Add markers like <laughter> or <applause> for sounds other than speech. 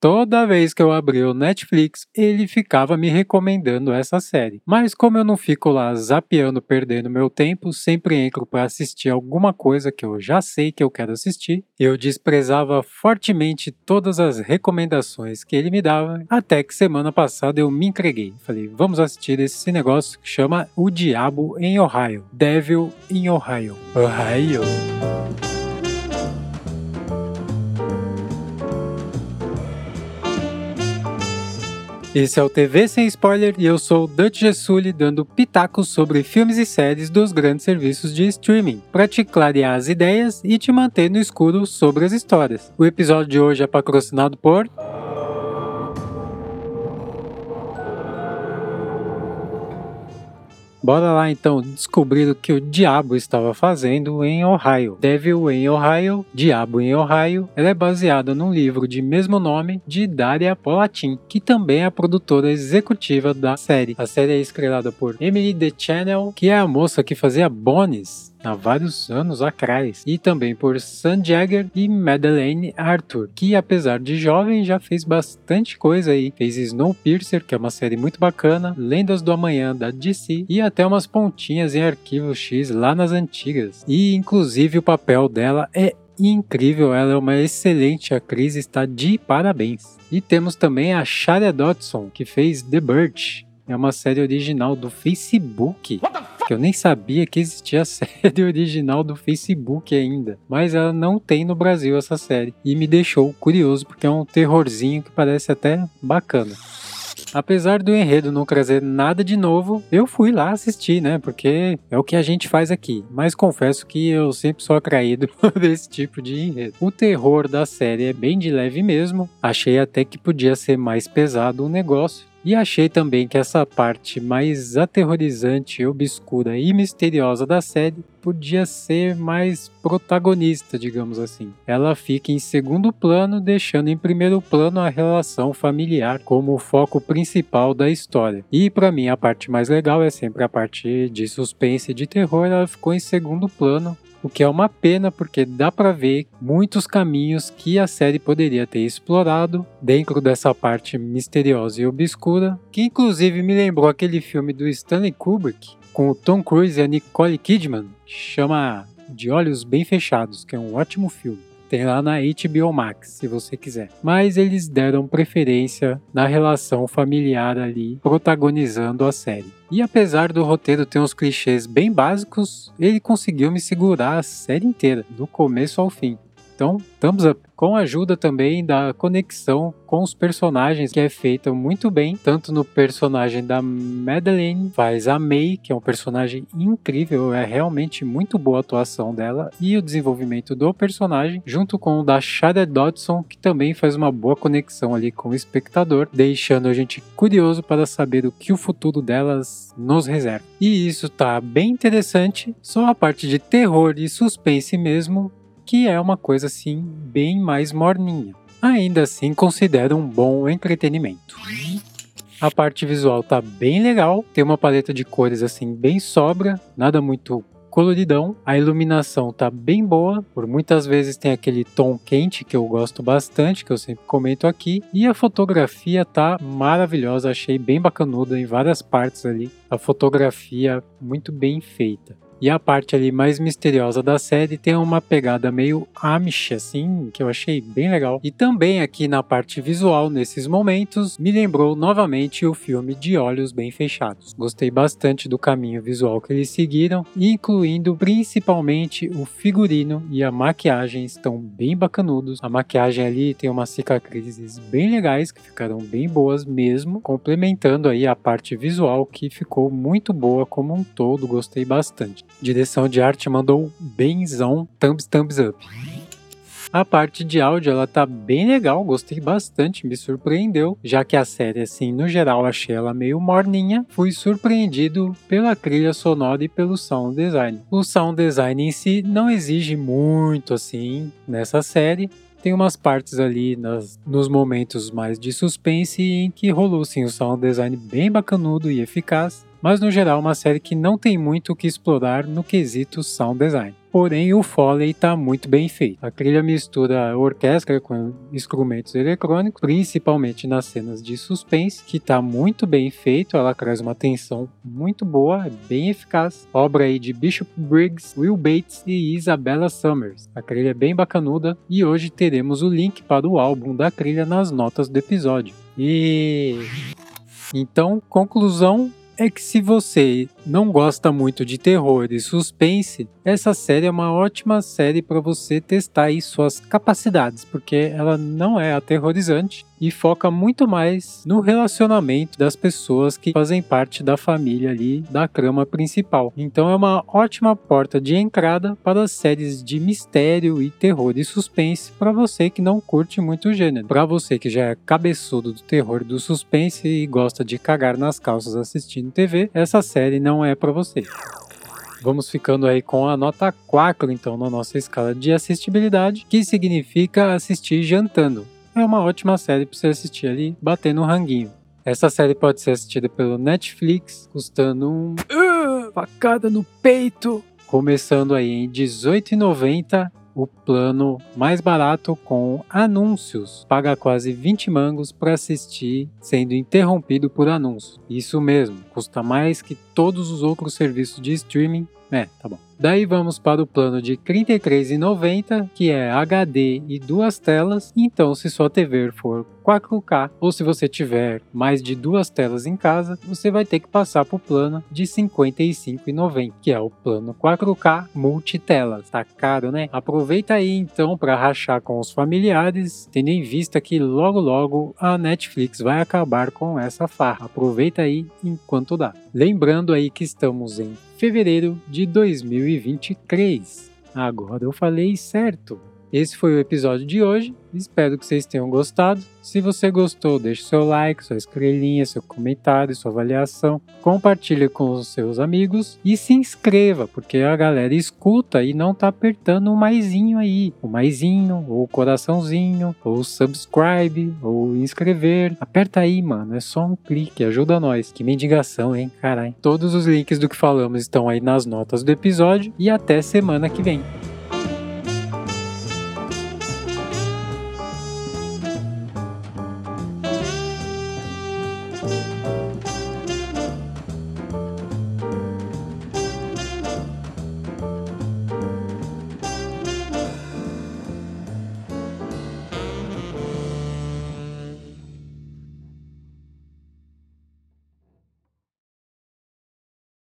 toda vez que eu abri o Netflix, ele ficava me recomendando essa série. Mas como eu não fico lá zapeando, perdendo meu tempo, sempre entro para assistir alguma coisa que eu já sei que eu quero assistir, eu desprezava fortemente todas as recomendações que ele me dava, até que semana passada eu me entreguei. Falei, vamos assistir esse negócio que chama O Diabo em Ohio. Devil in Ohio. Ohio. Esse é o TV Sem Spoiler e eu sou o Dutch Gessulli dando pitacos sobre filmes e séries dos grandes serviços de streaming, para te clarear as ideias e te manter no escuro sobre as histórias. O episódio de hoje é patrocinado por. Bora lá então descobrir o que o diabo estava fazendo em Ohio. Devil em Ohio, Diabo em Ohio, ela é baseada num livro de mesmo nome de Daria Polatin, que também é a produtora executiva da série. A série é estrelada por Emily DeChannel, que é a moça que fazia Bones há vários anos atrás, e também por Sam Jagger e Madeleine Arthur, que apesar de jovem já fez bastante coisa aí. Fez Snowpiercer, que é uma série muito bacana, Lendas do Amanhã da DC e até umas pontinhas em Arquivo X lá nas antigas. E inclusive o papel dela é incrível, ela é uma excelente atriz, está de parabéns. E temos também a Sharia Dodson, que fez The Bird, é uma série original do Facebook. Que eu nem sabia que existia a <laughs> série original do Facebook ainda. Mas ela não tem no Brasil essa série. E me deixou curioso porque é um terrorzinho que parece até bacana. Apesar do enredo não trazer nada de novo, eu fui lá assistir, né? Porque é o que a gente faz aqui. Mas confesso que eu sempre sou atraído <laughs> por esse tipo de enredo. O terror da série é bem de leve mesmo. Achei até que podia ser mais pesado o negócio. E achei também que essa parte mais aterrorizante, obscura e misteriosa da série podia ser mais protagonista, digamos assim. Ela fica em segundo plano, deixando em primeiro plano a relação familiar como o foco principal da história. E para mim a parte mais legal é sempre a parte de suspense e de terror, ela ficou em segundo plano, o que é uma pena porque dá para ver muitos caminhos que a série poderia ter explorado dentro dessa parte misteriosa e obscura, que inclusive me lembrou aquele filme do Stanley Kubrick com o Tom Cruise e a Nicole Kidman, que chama De Olhos Bem Fechados, que é um ótimo filme. Tem lá na HBO Max, se você quiser. Mas eles deram preferência na relação familiar ali, protagonizando a série. E apesar do roteiro ter uns clichês bem básicos, ele conseguiu me segurar a série inteira, do começo ao fim. Então, thumbs up. Com a ajuda também da conexão com os personagens, que é feita muito bem, tanto no personagem da Madeline, faz a May, que é um personagem incrível, é realmente muito boa a atuação dela, e o desenvolvimento do personagem, junto com o da Shada Dodson, que também faz uma boa conexão ali com o espectador, deixando a gente curioso para saber o que o futuro delas nos reserva. E isso tá bem interessante, só a parte de terror e suspense mesmo que é uma coisa assim bem mais morninha. Ainda assim, considero um bom entretenimento. A parte visual tá bem legal, tem uma paleta de cores assim bem sobra, nada muito coloridão. A iluminação tá bem boa, por muitas vezes tem aquele tom quente que eu gosto bastante, que eu sempre comento aqui. E a fotografia tá maravilhosa, achei bem bacanuda em várias partes ali. A fotografia muito bem feita. E a parte ali mais misteriosa da série tem uma pegada meio Amish, assim, que eu achei bem legal. E também aqui na parte visual, nesses momentos, me lembrou novamente o filme De Olhos Bem Fechados. Gostei bastante do caminho visual que eles seguiram, incluindo principalmente o figurino e a maquiagem estão bem bacanudos. A maquiagem ali tem umas cicatrizes bem legais que ficaram bem boas mesmo, complementando aí a parte visual que ficou muito boa como um todo, gostei bastante. Direção de arte mandou benzão, thumbs, thumbs up. A parte de áudio ela tá bem legal, gostei bastante, me surpreendeu, já que a série assim, no geral, achei ela meio morninha. Fui surpreendido pela trilha sonora e pelo sound design. O sound design em si não exige muito assim nessa série, tem umas partes ali nas, nos momentos mais de suspense em que rolou sim o sound design bem bacanudo e eficaz. Mas no geral uma série que não tem muito o que explorar no quesito sound design. Porém, o Foley está muito bem feito. A trilha mistura orquestra com instrumentos eletrônicos, principalmente nas cenas de suspense, que está muito bem feito. Ela traz uma tensão muito boa, é bem eficaz. Obra aí de Bishop Briggs, Will Bates e Isabella Summers. A trilha é bem bacanuda e hoje teremos o link para o álbum da trilha nas notas do episódio. E então, conclusão é que se você não gosta muito de terror e suspense, essa série é uma ótima série para você testar aí suas capacidades, porque ela não é aterrorizante e foca muito mais no relacionamento das pessoas que fazem parte da família ali da trama principal. Então é uma ótima porta de entrada para séries de mistério e terror e suspense para você que não curte muito o gênero. Para você que já é cabeçudo do terror e do suspense e gosta de cagar nas calças assistindo TV, essa série não é para você. Vamos ficando aí com a nota 4, então, na nossa escala de assistibilidade, que significa assistir jantando. É uma ótima série para você assistir ali, batendo um ranguinho. Essa série pode ser assistida pelo Netflix, custando um uh, facada no peito, começando aí em R$18,90 o plano mais barato com anúncios. Paga quase 20 mangos para assistir sendo interrompido por anúncios. Isso mesmo, custa mais que todos os outros serviços de streaming. É, tá bom. Daí vamos para o plano de R$ 33,90, que é HD e duas telas. Então, se sua TV for 4K ou se você tiver mais de duas telas em casa, você vai ter que passar para o plano de R$ 55,90, que é o plano 4K multitelas. Tá caro, né? Aproveita aí então para rachar com os familiares, tendo em vista que logo logo a Netflix vai acabar com essa farra. Aproveita aí enquanto dá. Lembrando aí que estamos em fevereiro de 2023. Agora eu falei certo. Esse foi o episódio de hoje. Espero que vocês tenham gostado. Se você gostou, deixe seu like, sua estrelinha, seu comentário, sua avaliação. Compartilhe com os seus amigos e se inscreva, porque a galera escuta e não tá apertando o maisinho aí. O maisinho, ou o coraçãozinho, ou subscribe, ou inscrever. Aperta aí, mano. É só um clique, ajuda nós. Que mendigação, hein, caralho. Todos os links do que falamos estão aí nas notas do episódio e até semana que vem.